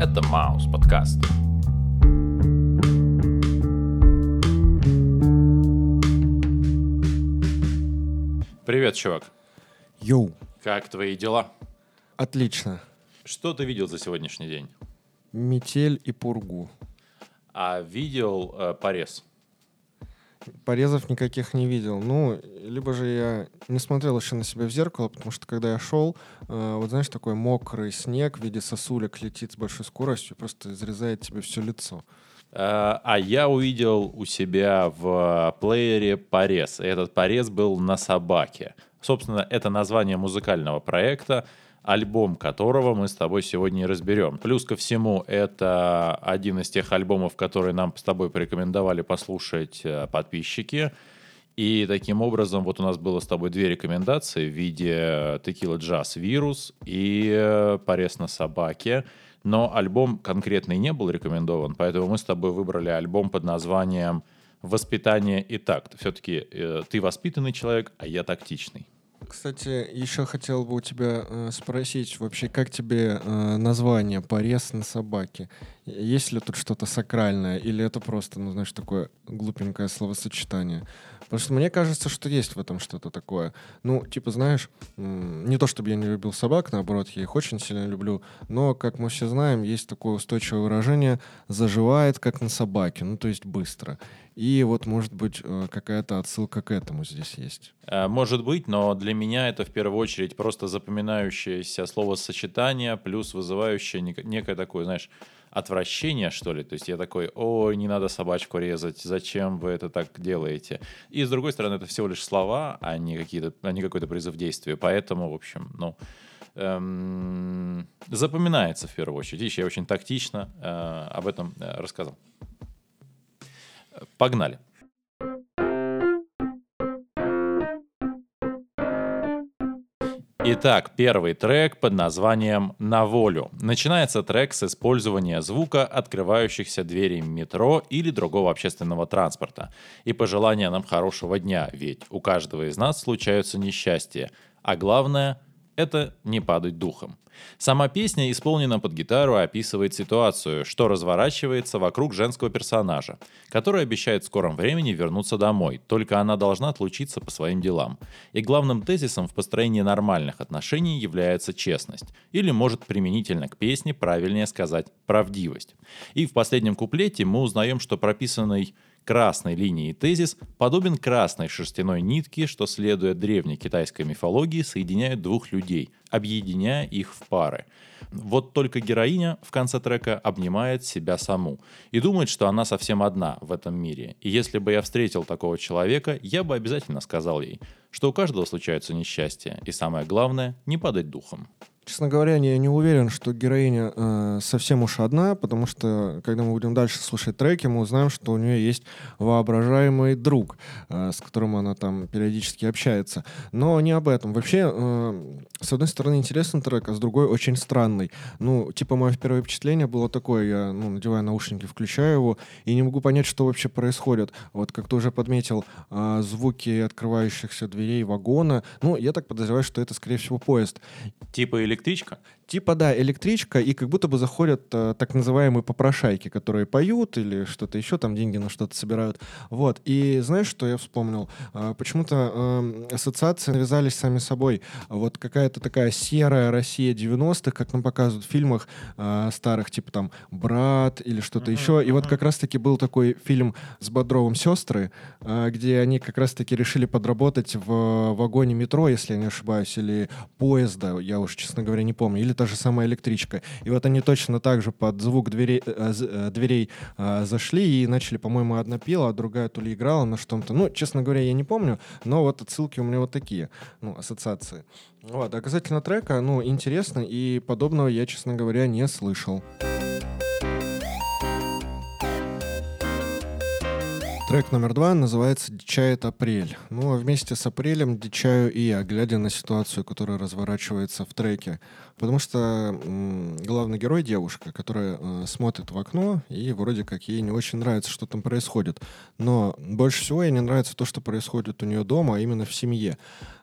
Это Маус подкаст. Привет, чувак. Йоу, Как твои дела? отлично. Что ты видел за сегодняшний день? Метель и пургу. А видел э, порез? Порезов никаких не видел. Ну, либо же я не смотрел еще на себя в зеркало, потому что когда я шел, э, вот знаешь, такой мокрый снег в виде сосулек летит с большой скоростью, просто изрезает тебе все лицо. Э, А я увидел у себя в плеере порез. Этот порез был на собаке. Собственно, это название музыкального проекта, альбом которого мы с тобой сегодня и разберем. Плюс ко всему, это один из тех альбомов, которые нам с тобой порекомендовали послушать э, подписчики. И таким образом, вот у нас было с тобой две рекомендации в виде Текила Джаз Вирус и э, Порез на собаке. Но альбом конкретный не был рекомендован, поэтому мы с тобой выбрали альбом под названием «Воспитание и такт». Все-таки э, ты воспитанный человек, а я тактичный. Кстати, еще хотел бы у тебя э, спросить вообще, как тебе э, название «Порез на собаке»? Есть ли тут что-то сакральное, или это просто, ну, знаешь, такое глупенькое словосочетание? Потому что мне кажется, что есть в этом что-то такое. Ну, типа, знаешь, не то чтобы я не любил собак, наоборот, я их очень сильно люблю, но, как мы все знаем, есть такое устойчивое выражение «заживает, как на собаке», ну, то есть быстро. И вот, может быть, э, какая-то отсылка к этому здесь есть. Э, Может быть, но для меня это в первую очередь просто запоминающееся словосочетание, плюс вызывающее нек- некое такое, знаешь, отвращение, что ли. То есть я такой, ой, не надо собачку резать, зачем вы это так делаете? И с другой стороны, это всего лишь слова, а не, какие-то, а не какой-то призыв к действию. Поэтому, в общем, ну, эм, запоминается в первую очередь. Видишь, я очень тактично э, об этом э, рассказал. Погнали. Итак, первый трек под названием «На волю». Начинается трек с использования звука открывающихся дверей метро или другого общественного транспорта. И пожелания нам хорошего дня, ведь у каждого из нас случаются несчастья. А главное — это не падать духом. Сама песня исполнена под гитару и описывает ситуацию, что разворачивается вокруг женского персонажа, который обещает в скором времени вернуться домой, только она должна отлучиться по своим делам. И главным тезисом в построении нормальных отношений является честность, или может применительно к песне правильнее сказать правдивость. И в последнем куплете мы узнаем, что прописанный красной линией тезис подобен красной шерстяной нитке, что, следуя древней китайской мифологии, соединяет двух людей, объединяя их в пары. Вот только героиня в конце трека обнимает себя саму и думает, что она совсем одна в этом мире. И если бы я встретил такого человека, я бы обязательно сказал ей, что у каждого случаются несчастья, и самое главное — не падать духом. Честно говоря, я не уверен, что героиня э, совсем уж одна, потому что, когда мы будем дальше слушать треки, мы узнаем, что у нее есть воображаемый друг, э, с которым она там периодически общается. Но не об этом. Вообще, э, с одной стороны, интересный трек, а с другой очень странный. Ну, типа, мое первое впечатление было такое, я ну, надеваю наушники, включаю его, и не могу понять, что вообще происходит. Вот, как ты уже подметил, э, звуки открывающихся дверей вагона. Ну, я так подозреваю, что это, скорее всего, поезд. Типа электричка? Типа, да, электричка, и как будто бы заходят э, так называемые попрошайки, которые поют или что-то еще, там деньги на что-то собирают. Вот. И знаешь, что я вспомнил? Э, почему-то э, ассоциации навязались сами собой. Вот какая-то такая серая Россия 90-х, как нам показывают в фильмах э, старых, типа там «Брат» или что-то еще. И вот как раз-таки был такой фильм с Бодровым «Сестры», э, где они как раз-таки решили подработать в вагоне метро, если я не ошибаюсь, или поезда, я уж, честно говоря, не помню, или та же самая электричка. И вот они точно так же под звук дверей, э, з- э, дверей э, зашли и начали, по-моему, одна пела, а другая то ли играла на что-то. Ну, честно говоря, я не помню, но вот отсылки у меня вот такие, ну, ассоциации. Вот, а касательно трека, ну, интересно, и подобного я, честно говоря, не слышал. Трек номер два называется «Дичает апрель». Ну, а вместе с апрелем дичаю и я, глядя на ситуацию, которая разворачивается в треке. Потому что м, главный герой девушка, которая э, смотрит в окно, и вроде как ей не очень нравится, что там происходит. Но больше всего ей не нравится то, что происходит у нее дома, а именно в семье.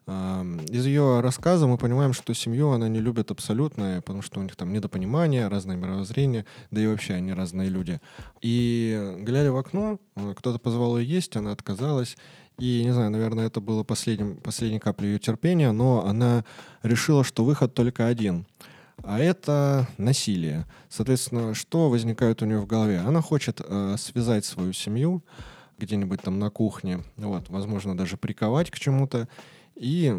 Из ее рассказа мы понимаем, что семью она не любит абсолютно, потому что у них там недопонимание, разное мировоззрение, да и вообще они разные люди. И глядя в окно, э, кто-то позвал ее есть, она отказалась. И, не знаю, наверное, это было последним, последней каплей ее терпения, но она решила, что выход только один. А это насилие. Соответственно, что возникает у нее в голове? Она хочет э, связать свою семью где-нибудь там на кухне, вот, возможно, даже приковать к чему-то и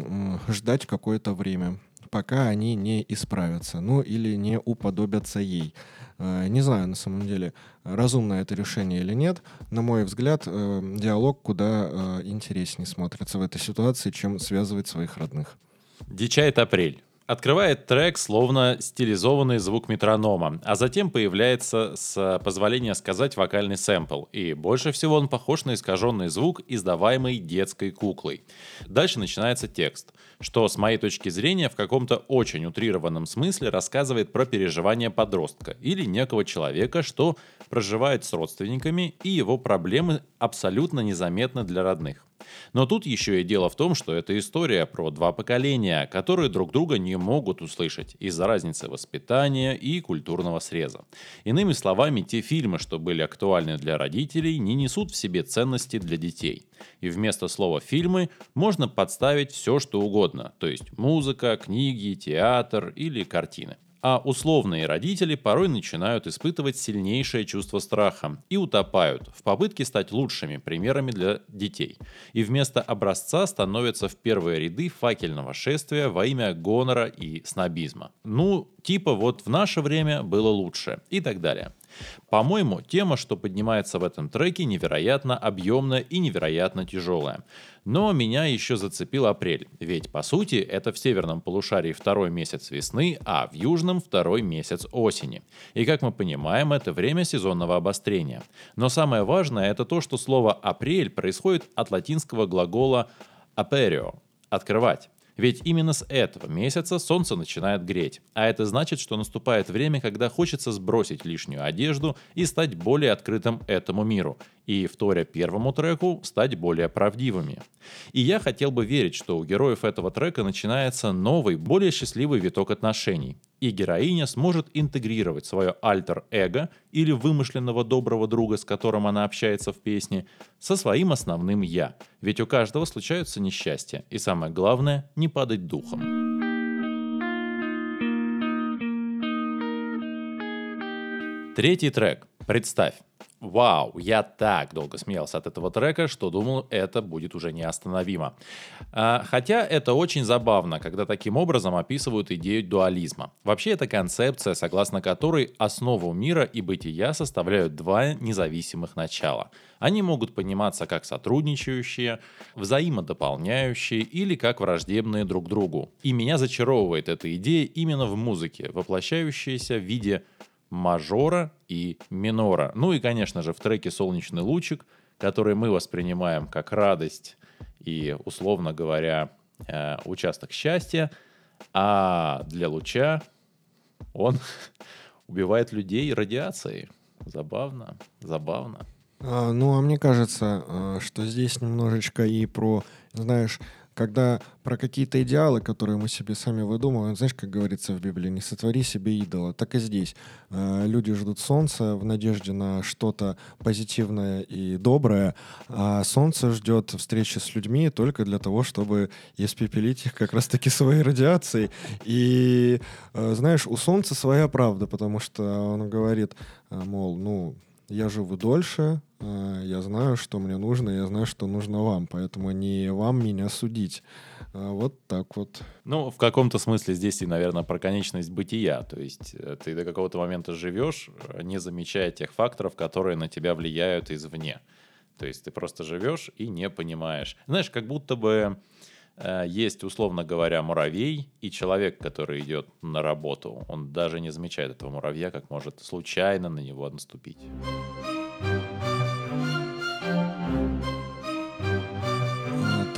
ждать какое-то время, пока они не исправятся, ну или не уподобятся ей. Э, не знаю, на самом деле, разумное это решение или нет. На мой взгляд, э, диалог куда э, интереснее смотрится в этой ситуации, чем связывать своих родных. Дичает апрель. Открывает трек, словно стилизованный звук метронома, а затем появляется, с позволения сказать, вокальный сэмпл. И больше всего он похож на искаженный звук, издаваемый детской куклой. Дальше начинается текст, что, с моей точки зрения, в каком-то очень утрированном смысле рассказывает про переживания подростка или некого человека, что проживает с родственниками, и его проблемы абсолютно незаметны для родных. Но тут еще и дело в том, что это история про два поколения, которые друг друга не могут услышать из-за разницы воспитания и культурного среза. Иными словами, те фильмы, что были актуальны для родителей, не несут в себе ценности для детей. И вместо слова «фильмы» можно подставить все, что угодно, то есть музыка, книги, театр или картины. А условные родители порой начинают испытывать сильнейшее чувство страха и утопают в попытке стать лучшими примерами для детей. И вместо образца становятся в первые ряды факельного шествия во имя гонора и снобизма. Ну, типа вот в наше время было лучше и так далее. По-моему, тема, что поднимается в этом треке, невероятно объемная и невероятно тяжелая. Но меня еще зацепил апрель, ведь по сути это в северном полушарии второй месяц весны, а в южном второй месяц осени. И как мы понимаем, это время сезонного обострения. Но самое важное это то, что слово «апрель» происходит от латинского глагола «aperio» — «открывать». Ведь именно с этого месяца солнце начинает греть, а это значит, что наступает время, когда хочется сбросить лишнюю одежду и стать более открытым этому миру, и, вторя первому треку, стать более правдивыми. И я хотел бы верить, что у героев этого трека начинается новый, более счастливый виток отношений, и героиня сможет интегрировать свое альтер-эго или вымышленного доброго друга, с которым она общается в песне, со своим основным «я». Ведь у каждого случаются несчастья, и самое главное — не падать духом. Третий трек. Представь. Вау, я так долго смеялся от этого трека, что думал, это будет уже неостановимо. А, хотя это очень забавно, когда таким образом описывают идею дуализма. Вообще это концепция, согласно которой основу мира и бытия составляют два независимых начала. Они могут пониматься как сотрудничающие, взаимодополняющие или как враждебные друг другу. И меня зачаровывает эта идея именно в музыке, воплощающаяся в виде мажора и минора. Ну и, конечно же, в треке «Солнечный лучик», который мы воспринимаем как радость и, условно говоря, э, участок счастья, а для луча он убивает людей радиацией. Забавно, забавно. А, ну, а мне кажется, э, что здесь немножечко и про, знаешь, когда про какие-то идеалы, которые мы себе сами выдумываем, знаешь, как говорится в Библии, не сотвори себе идола. Так и здесь. Э, люди ждут солнца в надежде на что-то позитивное и доброе, а солнце ждет встречи с людьми только для того, чтобы испепелить их как раз-таки своей радиацией. И, э, знаешь, у солнца своя правда, потому что он говорит, э, мол, ну, я живу дольше, я знаю, что мне нужно, я знаю, что нужно вам, поэтому не вам меня судить. А вот так вот. Ну, в каком-то смысле здесь и, наверное, про конечность бытия. То есть э, ты до какого-то момента живешь, э, не замечая тех факторов, которые на тебя влияют извне. То есть ты просто живешь и не понимаешь. Знаешь, как будто бы Э, есть, условно говоря, муравей, и человек, который идет на работу, он даже не замечает этого муравья, как может случайно на него наступить.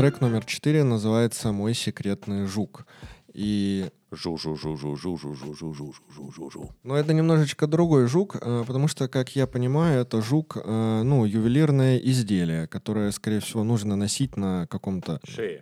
Трек номер четыре называется «Мой секретный жук». И Жу-жу-жу-жу-жу-жу-жу-жу-жу-жу. Но это немножечко другой жук, э, потому что, как я понимаю, это жук, э, ну, ювелирное изделие, которое, скорее всего, нужно носить на каком-то... Шее.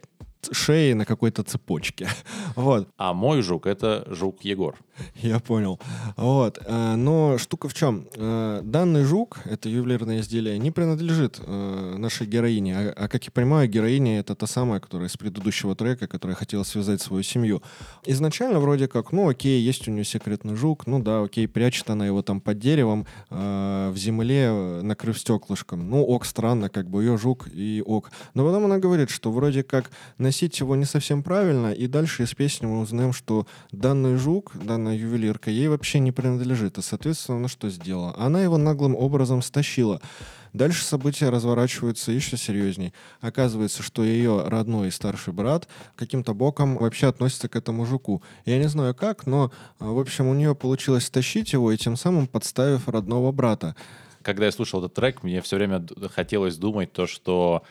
Шеи на какой-то цепочке. Вот. А мой жук — это жук Егор. Я понял. Вот. Э, но штука в чем? Э, данный жук, это ювелирное изделие, не принадлежит э, нашей героине. А, а как я понимаю, героиня — это та самая, которая из предыдущего трека, которая хотела связать свою семью. Изначально вроде как, ну окей, есть у нее секретный жук, ну да, окей, прячет она его там под деревом, в земле, накрыв стеклышком. Ну ок, странно, как бы ее жук и ок. Но потом она говорит, что вроде как носить его не совсем правильно, и дальше из песни мы узнаем, что данный жук, данная ювелирка, ей вообще не принадлежит. И, соответственно, она что сделала? Она его наглым образом стащила. Дальше события разворачиваются еще серьезней. Оказывается, что ее родной и старший брат каким-то боком вообще относится к этому жуку. Я не знаю как, но, в общем, у нее получилось стащить его и тем самым подставив родного брата когда я слушал этот трек, мне все время хотелось думать то, что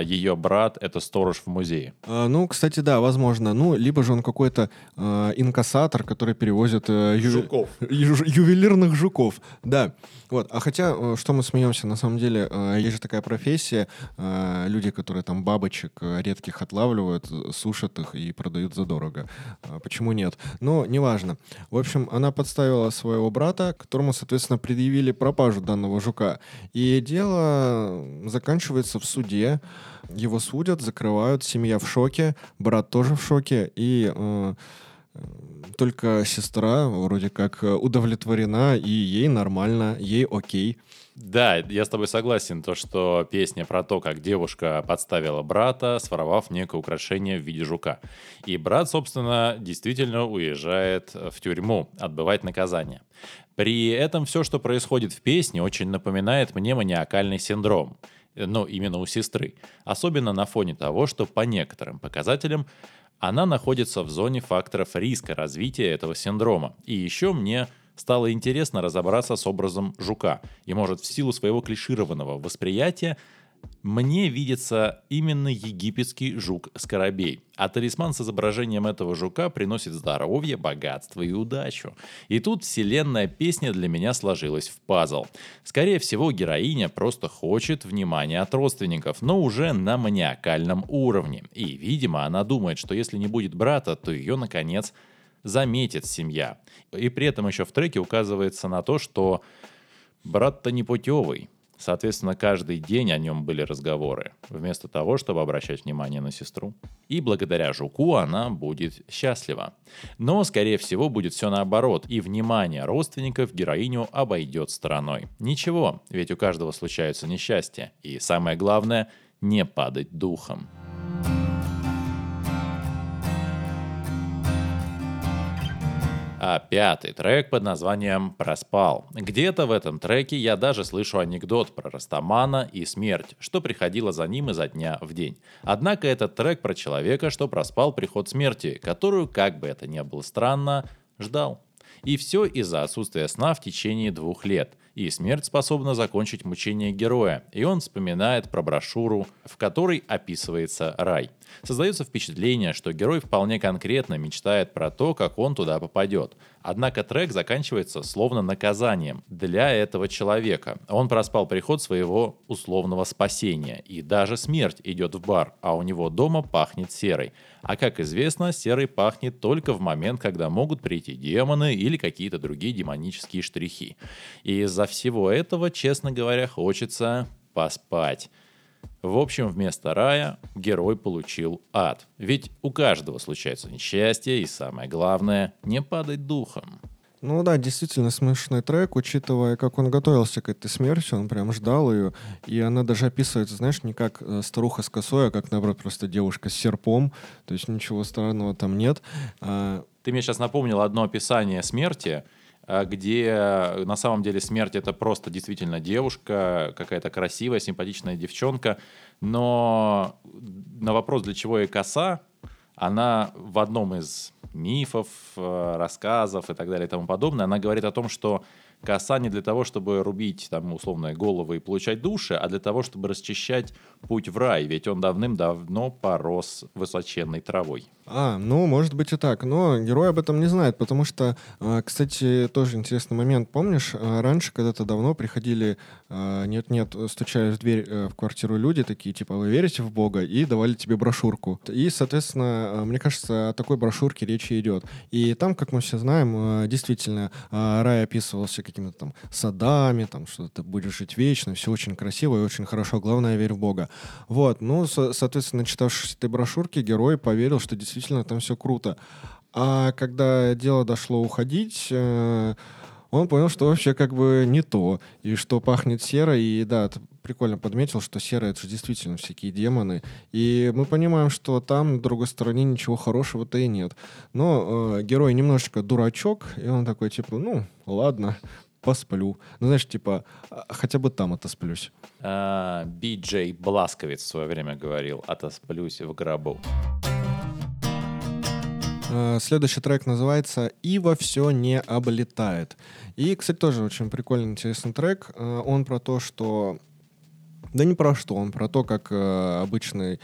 ее брат — это сторож в музее. А, ну, кстати, да, возможно. Ну, либо же он какой-то э, инкассатор, который перевозит... Э, ю... Жуков. Ю... Ювелирных жуков, да. Вот. А хотя, э, что мы смеемся, на самом деле, э, есть же такая профессия, э, люди, которые там бабочек э, редких отлавливают, сушат их и продают задорого. Э, почему нет? Но неважно. В общем, она подставила своего брата, которому, соответственно, предъявили пропажу данного жука. И дело заканчивается в суде. Его судят, закрывают, семья в шоке, брат тоже в шоке, и э, только сестра вроде как удовлетворена, и ей нормально, ей окей. Да, я с тобой согласен, то, что песня про то, как девушка подставила брата, своровав некое украшение в виде жука. И брат, собственно, действительно уезжает в тюрьму отбывать наказание. При этом все, что происходит в песне, очень напоминает мне маниакальный синдром. Ну, именно у сестры. Особенно на фоне того, что по некоторым показателям она находится в зоне факторов риска развития этого синдрома. И еще мне стало интересно разобраться с образом жука. И может в силу своего клишированного восприятия мне видится именно египетский жук-скоробей. А талисман с изображением этого жука приносит здоровье, богатство и удачу. И тут вселенная песня для меня сложилась в пазл. Скорее всего, героиня просто хочет внимания от родственников, но уже на маниакальном уровне. И, видимо, она думает, что если не будет брата, то ее, наконец, заметит семья. И при этом еще в треке указывается на то, что брат-то не путевый. Соответственно, каждый день о нем были разговоры, вместо того, чтобы обращать внимание на сестру. И благодаря жуку она будет счастлива. Но, скорее всего, будет все наоборот, и внимание родственников героиню обойдет стороной. Ничего, ведь у каждого случаются несчастья. И самое главное, не падать духом. А пятый трек под названием «Проспал». Где-то в этом треке я даже слышу анекдот про Растамана и смерть, что приходило за ним изо дня в день. Однако этот трек про человека, что проспал приход смерти, которую, как бы это ни было странно, ждал. И все из-за отсутствия сна в течение двух лет. И смерть способна закончить мучение героя. И он вспоминает про брошюру, в которой описывается рай. Создается впечатление, что герой вполне конкретно мечтает про то, как он туда попадет. Однако трек заканчивается словно наказанием для этого человека. Он проспал приход своего условного спасения. И даже смерть идет в бар, а у него дома пахнет серой. А как известно, серой пахнет только в момент, когда могут прийти демоны или какие-то другие демонические штрихи. И из-за всего этого, честно говоря, хочется поспать. В общем, вместо рая герой получил ад. Ведь у каждого случается несчастье, и самое главное, не падать духом. Ну да, действительно смешной трек, учитывая, как он готовился к этой смерти, он прям ждал ее, и она даже описывается, знаешь, не как э, старуха с косой, а как, наоборот, просто девушка с серпом, то есть ничего странного там нет. А... Ты мне сейчас напомнил одно описание смерти, а, где на самом деле смерть это просто действительно девушка, какая-то красивая, симпатичная девчонка, но на вопрос, для чего ей коса, она в одном из мифов, э, рассказов и так далее и тому подобное. Она говорит о том, что коса не для того, чтобы рубить там условные головы и получать души, а для того, чтобы расчищать путь в рай, ведь он давным-давно порос высоченной травой. А, ну, может быть и так. Но герой об этом не знает, потому что, а, кстати, тоже интересный момент. Помнишь, а, раньше, когда-то давно приходили, а, нет-нет, стучали в дверь э, в квартиру люди, такие, типа, вы верите в Бога? И давали тебе брошюрку. И, соответственно, мне кажется, о такой брошюрке речи идет. И там, как мы все знаем, действительно, рай описывался какими-то там садами, там, что ты будешь жить вечно, все очень красиво и очень хорошо. Главное, верь в Бога. Вот. Ну, соответственно, читавшись этой брошюрки, герой поверил, что действительно действительно там все круто. А когда дело дошло уходить, э, он понял, что вообще как бы не то, и что пахнет серой, и да, прикольно подметил, что серая это же действительно всякие демоны, и мы понимаем, что там, на другой стороне, ничего хорошего-то и нет. Но э, герой немножечко дурачок, и он такой, типа, ну, ладно, посплю. Ну, знаешь, типа, а, хотя бы там отосплюсь. Би-Джей Бласковец в свое время говорил, отосплюсь в гробу. Э, следующий трек называется «Ива все не облетает». И, кстати, тоже очень прикольный, интересный трек. Э, он про то, что да не про что, он про то, как э, обычный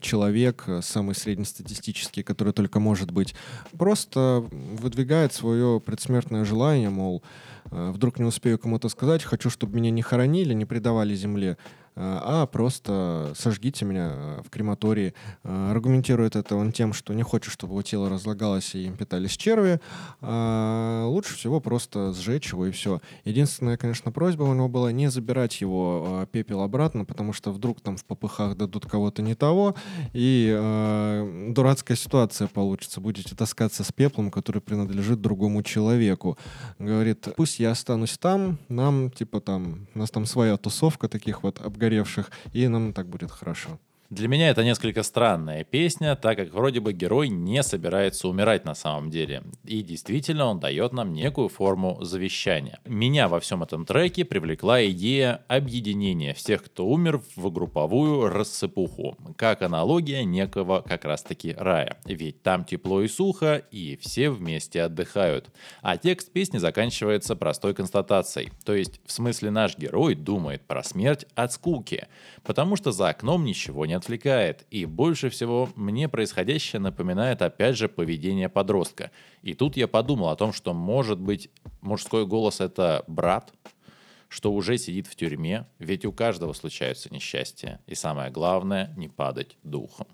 человек, самый среднестатистический, который только может быть, просто выдвигает свое предсмертное желание, мол, вдруг не успею кому-то сказать, хочу, чтобы меня не хоронили, не предавали земле. Э, а просто сожгите меня э, в крематории. Э, аргументирует это он тем, что не хочет, чтобы его тело разлагалось и им питались черви. А лучше всего просто сжечь его и все. Единственная, конечно, просьба у него была не забирать его пепел обратно, потому что вдруг там в попыхах дадут кого-то не того, и э, дурацкая ситуация получится. Будете таскаться с пеплом, который принадлежит другому человеку. Говорит, пусть я останусь там, нам, типа там, у нас там своя тусовка таких вот обгоревших обгоревших, и нам так будет хорошо. Для меня это несколько странная песня, так как вроде бы герой не собирается умирать на самом деле. И действительно он дает нам некую форму завещания. Меня во всем этом треке привлекла идея объединения всех, кто умер в групповую рассыпуху. Как аналогия некого как раз таки рая. Ведь там тепло и сухо, и все вместе отдыхают. А текст песни заканчивается простой констатацией. То есть в смысле наш герой думает про смерть от скуки. Потому что за окном ничего не отвлекает, и больше всего мне происходящее напоминает опять же поведение подростка. И тут я подумал о том, что может быть мужской голос это брат, что уже сидит в тюрьме, ведь у каждого случаются несчастья. И самое главное, не падать духом.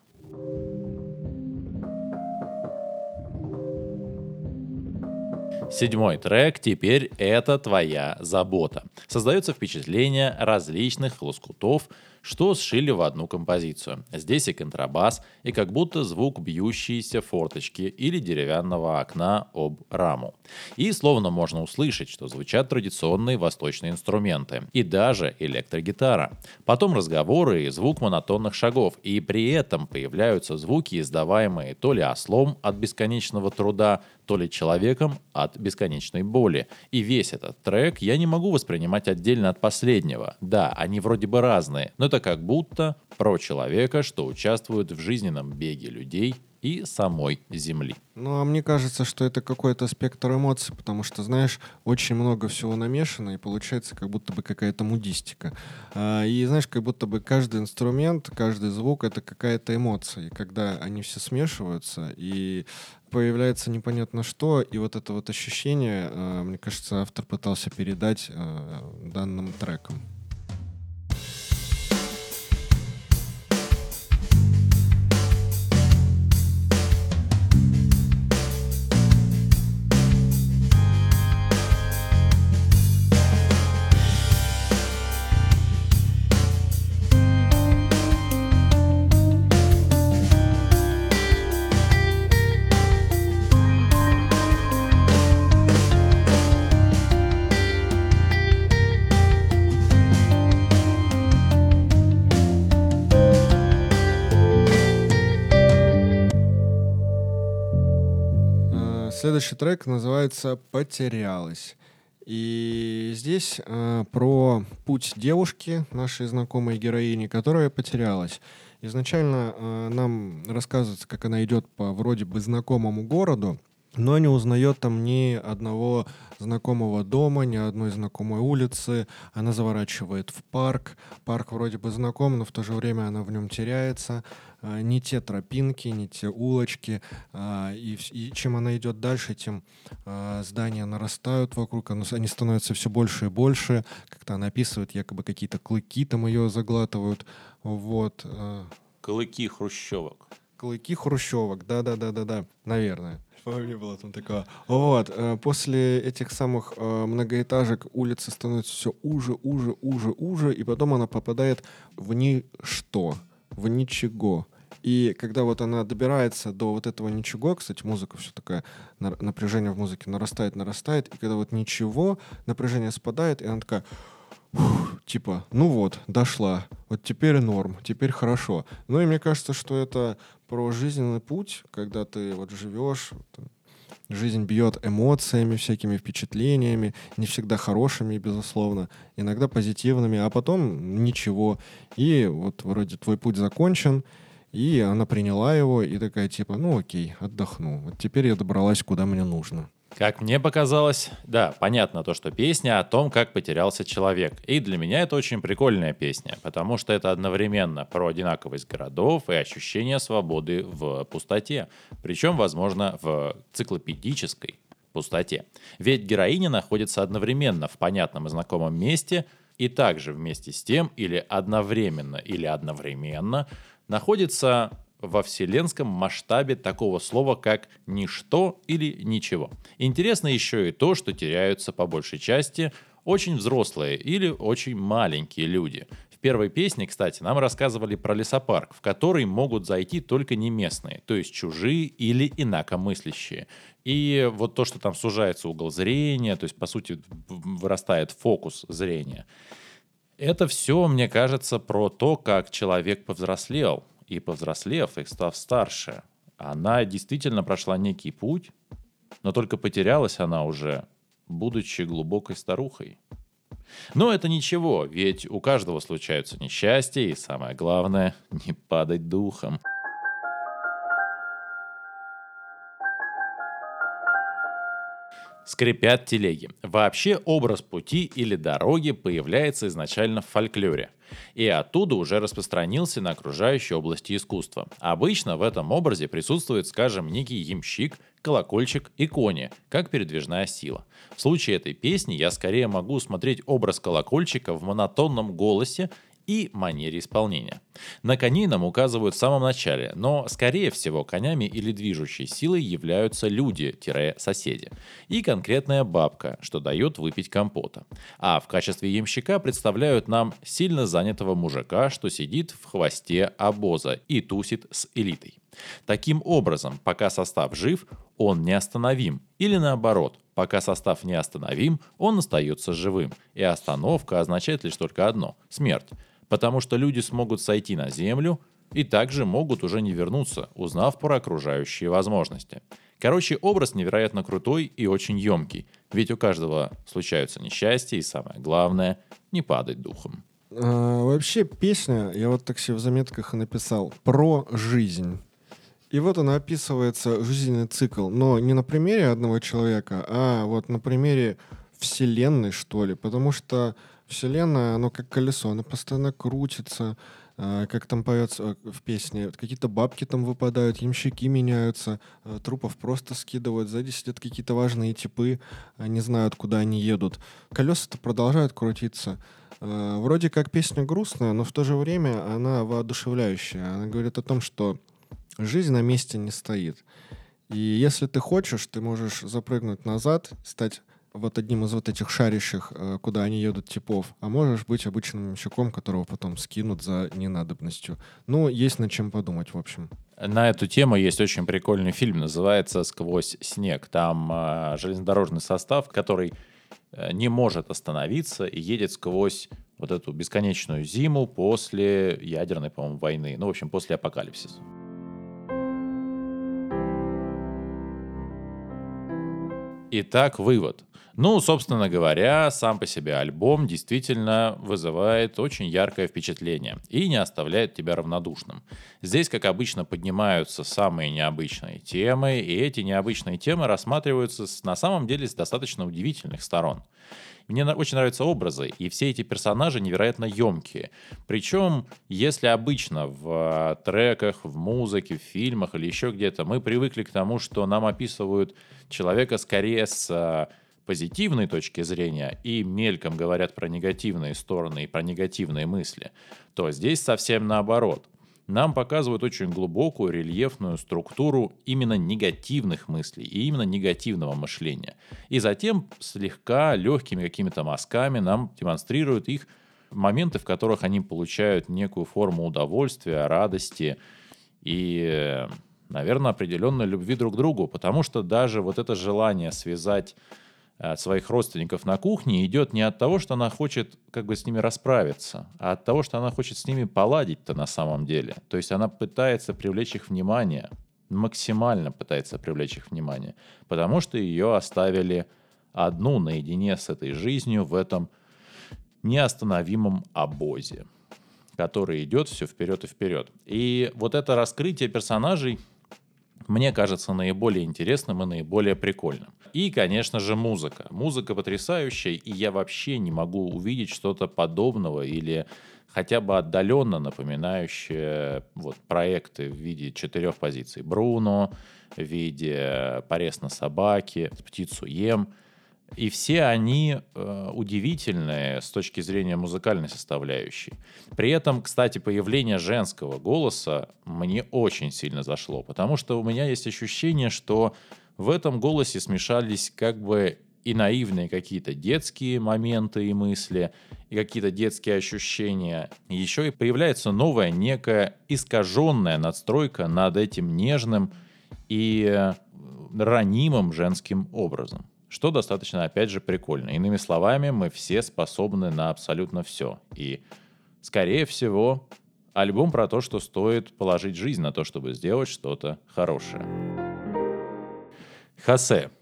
Седьмой трек «Теперь это твоя забота». Создается впечатление различных лоскутов, что сшили в одну композицию. Здесь и контрабас, и как будто звук бьющейся форточки или деревянного окна об раму. И словно можно услышать, что звучат традиционные восточные инструменты, и даже электрогитара. Потом разговоры и звук монотонных шагов, и при этом появляются звуки, издаваемые то ли ослом от бесконечного труда, то ли человеком от бесконечной боли. И весь этот трек я не могу воспринимать отдельно от последнего. Да, они вроде бы разные, но это как будто про человека, что участвует в жизненном беге людей и самой Земли. Ну, а мне кажется, что это какой-то спектр эмоций, потому что, знаешь, очень много всего намешано, и получается как будто бы какая-то мудистика. А, и, знаешь, как будто бы каждый инструмент, каждый звук — это какая-то эмоция. И когда они все смешиваются, и появляется непонятно что, и вот это вот ощущение, а, мне кажется, автор пытался передать а, данным треком. Следующий трек называется «Потерялась». И здесь э, про путь девушки, нашей знакомой героини, которая потерялась. Изначально э, нам рассказывается, как она идет по вроде бы знакомому городу, но не узнает там ни одного знакомого дома, ни одной знакомой улицы. Она заворачивает в парк. Парк вроде бы знаком, но в то же время она в нем теряется. А, не те тропинки, не те улочки. А, и, и чем она идет дальше, тем а, здания нарастают вокруг, они становятся все больше и больше. Как-то она описывает, якобы какие-то клыки там ее заглатывают. Вот. Клыки хрущевок. Клыки хрущевок, да-да-да-да-да, наверное. Помню, было там такое. Вот, после этих самых многоэтажек улица становится все уже, уже, уже, уже, и потом она попадает в ничто, в ничего. И когда вот она добирается до вот этого ничего, кстати, музыка все такая, напряжение в музыке нарастает, нарастает, и когда вот ничего, напряжение спадает, и она такая, типа, ну вот, дошла, вот теперь норм, теперь хорошо. Ну и мне кажется, что это про жизненный путь, когда ты вот живешь, жизнь бьет эмоциями, всякими впечатлениями, не всегда хорошими, безусловно, иногда позитивными, а потом ничего. И вот вроде твой путь закончен, и она приняла его и такая типа, ну окей, отдохну. Вот теперь я добралась, куда мне нужно. Как мне показалось, да, понятно то, что песня о том, как потерялся человек. И для меня это очень прикольная песня, потому что это одновременно про одинаковость городов и ощущение свободы в пустоте. Причем, возможно, в циклопедической пустоте. Ведь героиня находится одновременно в понятном и знакомом месте, и также вместе с тем, или одновременно, или одновременно, находится во вселенском масштабе такого слова, как «ничто» или «ничего». Интересно еще и то, что теряются по большей части очень взрослые или очень маленькие люди. В первой песне, кстати, нам рассказывали про лесопарк, в который могут зайти только не местные, то есть чужие или инакомыслящие. И вот то, что там сужается угол зрения, то есть, по сути, вырастает фокус зрения, это все, мне кажется, про то, как человек повзрослел, и повзрослев, и став старше, она действительно прошла некий путь, но только потерялась она уже, будучи глубокой старухой. Но это ничего, ведь у каждого случаются несчастья, и самое главное — не падать духом. Скрипят телеги. Вообще образ пути или дороги появляется изначально в фольклоре. И оттуда уже распространился на окружающие области искусства. Обычно в этом образе присутствует, скажем, некий ямщик, колокольчик и кони, как передвижная сила. В случае этой песни я скорее могу усмотреть образ колокольчика в монотонном голосе и манере исполнения. На коней нам указывают в самом начале, но, скорее всего, конями или движущей силой являются люди-соседи и конкретная бабка, что дает выпить компота. А в качестве ямщика представляют нам сильно занятого мужика, что сидит в хвосте обоза и тусит с элитой. Таким образом, пока состав жив, он неостановим. Или наоборот, пока состав неостановим, он остается живым. И остановка означает лишь только одно – смерть потому что люди смогут сойти на Землю и также могут уже не вернуться, узнав про окружающие возможности. Короче, образ невероятно крутой и очень емкий, ведь у каждого случаются несчастья и самое главное – не падать духом. А, вообще песня, я вот так себе в заметках и написал, про жизнь. И вот она описывается, жизненный цикл, но не на примере одного человека, а вот на примере Вселенной, что ли, потому что Вселенная, оно как колесо, оно постоянно крутится, а, как там поется в песне, какие-то бабки там выпадают, ямщики меняются, а, трупов просто скидывают, сзади сидят какие-то важные типы, не знают, куда они едут. Колеса-то продолжают крутиться. Вроде как песня грустная, но в то же время она воодушевляющая. Она говорит о том, что жизнь на месте не стоит. И если ты хочешь, ты можешь запрыгнуть назад, стать вот одним из вот этих шарящих, э, куда они едут типов, а можешь быть обычным щеком, которого потом скинут за ненадобностью. Ну, есть над чем подумать, в общем. На эту тему есть очень прикольный фильм, называется «Сквозь снег». Там э, железнодорожный состав, который э, не может остановиться и едет сквозь вот эту бесконечную зиму после ядерной, по-моему, войны. Ну, в общем, после апокалипсиса. Итак, вывод. Ну, собственно говоря, сам по себе альбом действительно вызывает очень яркое впечатление и не оставляет тебя равнодушным. Здесь, как обычно, поднимаются самые необычные темы, и эти необычные темы рассматриваются на самом деле с достаточно удивительных сторон. Мне очень нравятся образы, и все эти персонажи невероятно емкие. Причем, если обычно в треках, в музыке, в фильмах или еще где-то мы привыкли к тому, что нам описывают человека скорее с позитивной точки зрения и мельком говорят про негативные стороны и про негативные мысли, то здесь совсем наоборот. Нам показывают очень глубокую рельефную структуру именно негативных мыслей и именно негативного мышления. И затем слегка легкими какими-то мазками нам демонстрируют их моменты, в которых они получают некую форму удовольствия, радости и, наверное, определенной любви друг к другу, потому что даже вот это желание связать своих родственников на кухне идет не от того, что она хочет как бы с ними расправиться, а от того, что она хочет с ними поладить-то на самом деле. То есть она пытается привлечь их внимание, максимально пытается привлечь их внимание, потому что ее оставили одну наедине с этой жизнью в этом неостановимом обозе, который идет все вперед и вперед. И вот это раскрытие персонажей – мне кажется наиболее интересным и наиболее прикольным. И, конечно же, музыка. Музыка потрясающая, и я вообще не могу увидеть что-то подобного или хотя бы отдаленно напоминающее вот, проекты в виде четырех позиций. Бруно, в виде «Порез на собаке», «Птицу ем», и все они э, удивительные с точки зрения музыкальной составляющей. При этом, кстати, появление женского голоса мне очень сильно зашло, потому что у меня есть ощущение, что в этом голосе смешались как бы и наивные какие-то детские моменты и мысли, и какие-то детские ощущения. Еще и появляется новая некая искаженная надстройка над этим нежным и э, ранимым женским образом. Что достаточно, опять же, прикольно. Иными словами, мы все способны на абсолютно все. И, скорее всего, альбом про то, что стоит положить жизнь на то, чтобы сделать что-то хорошее. Хосе.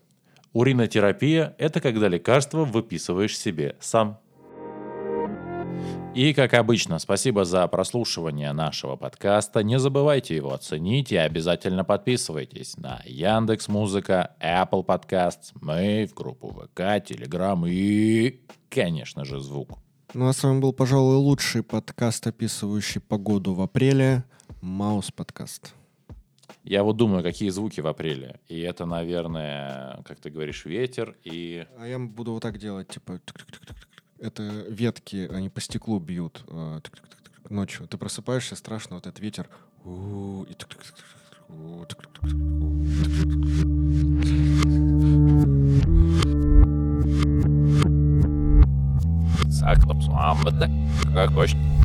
Уринотерапия – это когда лекарство выписываешь себе сам. И, как обычно, спасибо за прослушивание нашего подкаста. Не забывайте его оценить и обязательно подписывайтесь на Яндекс Музыка, Apple Podcasts, мы в группу ВК, Telegram и, конечно же, звук. Ну а с вами был, пожалуй, лучший подкаст, описывающий погоду в апреле. Маус подкаст. Я вот думаю, какие звуки в апреле. И это, наверное, как ты говоришь, ветер и... А я буду вот так делать, типа это ветки, они по стеклу бьют э, ночью. Ты просыпаешься, страшно, вот этот ветер. И Saklapsvām, bet ne, kā košķi.